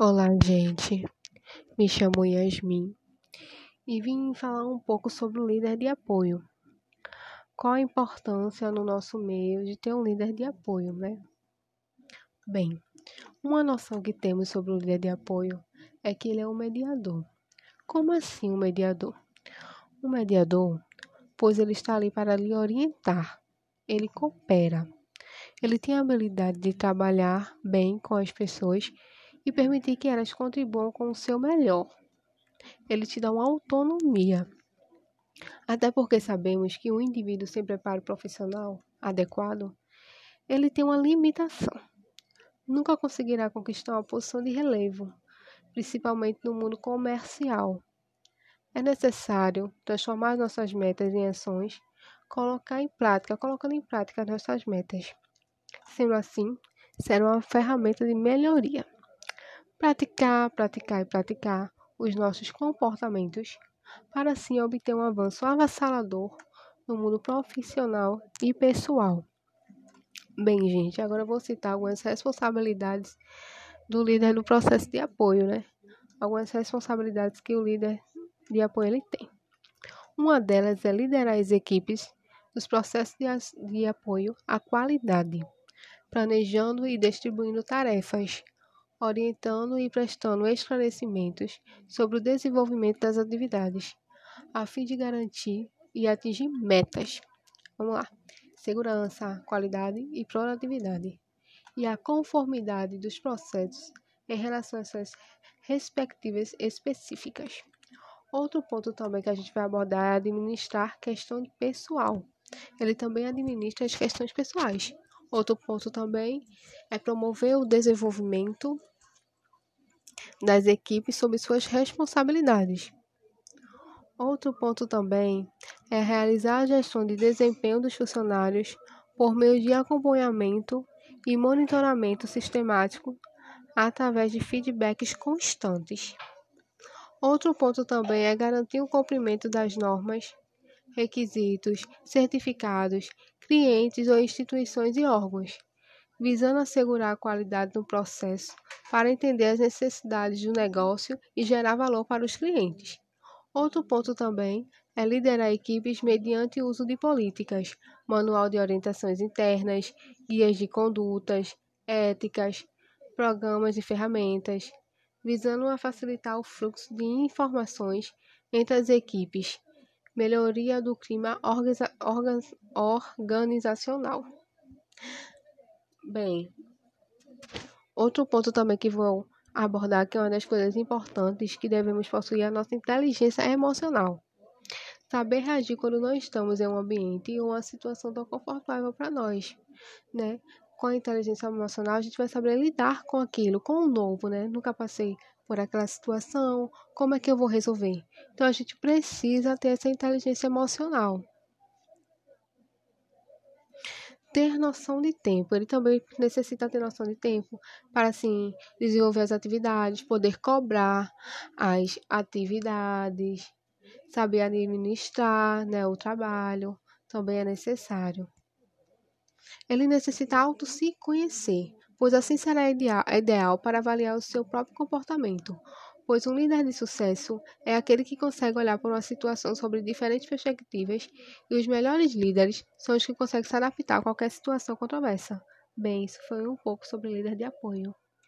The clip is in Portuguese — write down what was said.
Olá, gente. Me chamo Yasmin e vim falar um pouco sobre o líder de apoio. Qual a importância no nosso meio de ter um líder de apoio, né? Bem, uma noção que temos sobre o líder de apoio é que ele é um mediador. Como assim um mediador? Um mediador, pois ele está ali para lhe orientar, ele coopera, ele tem a habilidade de trabalhar bem com as pessoas e permitir que elas contribuam com o seu melhor. Ele te dá uma autonomia. Até porque sabemos que um indivíduo sem preparo profissional adequado, ele tem uma limitação. Nunca conseguirá conquistar uma posição de relevo, principalmente no mundo comercial. É necessário transformar nossas metas em ações, colocar em prática, colocando em prática nossas metas. Sendo assim, será uma ferramenta de melhoria praticar, praticar e praticar os nossos comportamentos para assim obter um avanço avassalador no mundo profissional e pessoal. Bem, gente, agora eu vou citar algumas responsabilidades do líder no processo de apoio, né? Algumas responsabilidades que o líder de apoio ele tem. Uma delas é liderar as equipes nos processos de, de apoio à qualidade, planejando e distribuindo tarefas orientando e prestando esclarecimentos sobre o desenvolvimento das atividades, a fim de garantir e atingir metas. Vamos lá. Segurança, qualidade e produtividade. E a conformidade dos processos em relação às suas respectivas específicas. Outro ponto também que a gente vai abordar é administrar questão pessoal. Ele também administra as questões pessoais. Outro ponto também é promover o desenvolvimento das equipes sob suas responsabilidades. Outro ponto também é realizar a gestão de desempenho dos funcionários por meio de acompanhamento e monitoramento sistemático através de feedbacks constantes. Outro ponto também é garantir o cumprimento das normas, requisitos, certificados, clientes ou instituições e órgãos visando assegurar a qualidade do processo para entender as necessidades do negócio e gerar valor para os clientes. Outro ponto também é liderar equipes mediante o uso de políticas, manual de orientações internas, guias de condutas, éticas, programas e ferramentas, visando a facilitar o fluxo de informações entre as equipes, melhoria do clima organizacional. Bem, outro ponto também que vou abordar, que é uma das coisas importantes que devemos possuir, é a nossa inteligência emocional. Saber reagir quando não estamos em um ambiente ou uma situação tão confortável para nós, né? Com a inteligência emocional, a gente vai saber lidar com aquilo, com o novo, né? Nunca passei por aquela situação, como é que eu vou resolver? Então, a gente precisa ter essa inteligência emocional ter noção de tempo. Ele também necessita ter noção de tempo para, assim, desenvolver as atividades, poder cobrar as atividades, saber administrar né, o trabalho, também é necessário. Ele necessita auto se conhecer, pois assim será ideal, para avaliar o seu próprio comportamento, pois um líder de sucesso é aquele que consegue olhar para uma situação sobre diferentes perspectivas, e os melhores líderes são os que conseguem se adaptar a qualquer situação controversa. Bem, isso foi um pouco sobre líder de apoio.